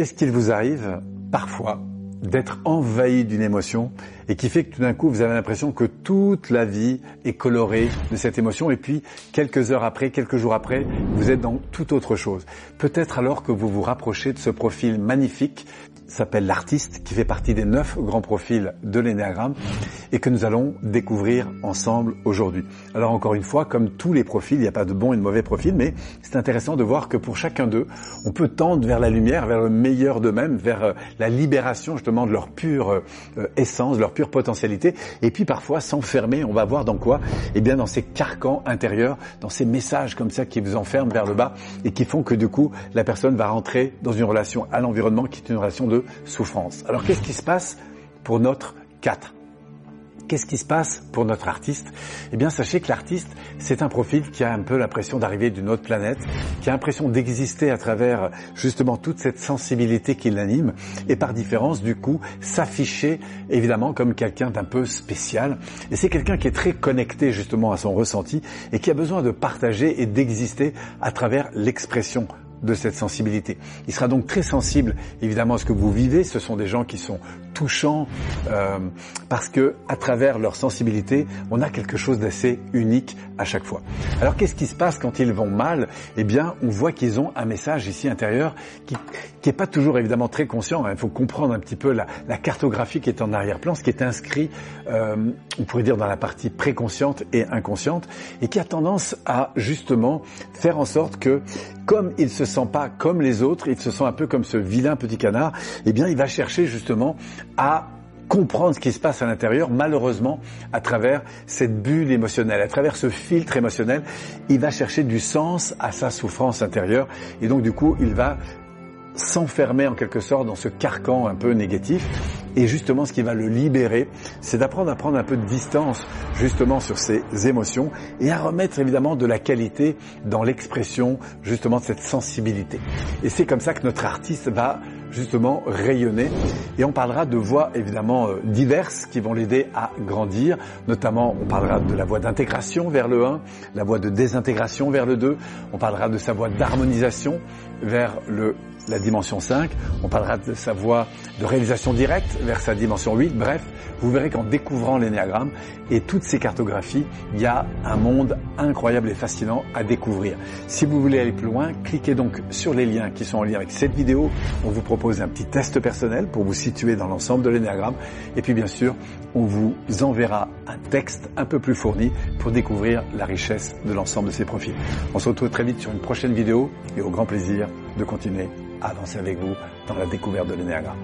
Est-ce qu'il vous arrive parfois d'être envahi d'une émotion et qui fait que tout d'un coup vous avez l'impression que toute la vie est colorée de cette émotion et puis quelques heures après, quelques jours après, vous êtes dans toute autre chose? Peut-être alors que vous vous rapprochez de ce profil magnifique s'appelle l'artiste, qui fait partie des neuf grands profils de l'énéagramme et que nous allons découvrir ensemble aujourd'hui. Alors encore une fois, comme tous les profils, il n'y a pas de bon et de mauvais profils, mais c'est intéressant de voir que pour chacun d'eux, on peut tendre vers la lumière, vers le meilleur d'eux-mêmes, vers euh, la libération justement de leur pure euh, essence, leur pure potentialité, et puis parfois s'enfermer, on va voir dans quoi? Eh bien dans ces carcans intérieurs, dans ces messages comme ça qui vous enferment vers le bas et qui font que du coup la personne va rentrer dans une relation à l'environnement qui est une relation de souffrance. Alors qu'est-ce qui se passe pour notre 4 Qu'est-ce qui se passe pour notre artiste? Eh bien, sachez que l'artiste, c'est un profil qui a un peu l'impression d'arriver d'une autre planète, qui a l'impression d'exister à travers justement toute cette sensibilité qui l'anime, et par différence, du coup, s'afficher évidemment comme quelqu'un d'un peu spécial. Et c'est quelqu'un qui est très connecté justement à son ressenti et qui a besoin de partager et d'exister à travers l'expression de cette sensibilité. Il sera donc très sensible évidemment à ce que vous vivez. Ce sont des gens qui sont touchants euh, parce que à travers leur sensibilité, on a quelque chose d'assez unique à chaque fois. Alors qu'est-ce qui se passe quand ils vont mal? Eh bien, on voit qu'ils ont un message ici intérieur qui qui est pas toujours évidemment très conscient. Hein. Il faut comprendre un petit peu la, la cartographie qui est en arrière-plan, ce qui est inscrit, euh, on pourrait dire dans la partie préconsciente et inconsciente, et qui a tendance à justement faire en sorte que comme il se sent pas comme les autres, il se sent un peu comme ce vilain petit canard, eh bien il va chercher justement à comprendre ce qui se passe à l'intérieur, malheureusement, à travers cette bulle émotionnelle, à travers ce filtre émotionnel, il va chercher du sens à sa souffrance intérieure et donc du coup, il va s'enfermer en quelque sorte dans ce carcan un peu négatif. Et justement, ce qui va le libérer, c'est d'apprendre à prendre un peu de distance justement sur ses émotions et à remettre évidemment de la qualité dans l'expression justement de cette sensibilité. Et c'est comme ça que notre artiste va justement rayonner. Et on parlera de voies évidemment euh, diverses qui vont l'aider à grandir. Notamment, on parlera de la voie d'intégration vers le 1, la voie de désintégration vers le 2. On parlera de sa voie d'harmonisation vers le la dimension 5, on parlera de sa voie de réalisation directe vers sa dimension 8, bref, vous verrez qu'en découvrant l'énéagramme et toutes ces cartographies, il y a un monde incroyable et fascinant à découvrir. Si vous voulez aller plus loin, cliquez donc sur les liens qui sont en lien avec cette vidéo. On vous propose un petit test personnel pour vous situer dans l'ensemble de l'énéagramme. Et puis bien sûr, on vous enverra un texte un peu plus fourni pour découvrir la richesse de l'ensemble de ces profils. On se retrouve très vite sur une prochaine vidéo et au grand plaisir de continuer à avancer avec vous dans la découverte de l'énéagramme.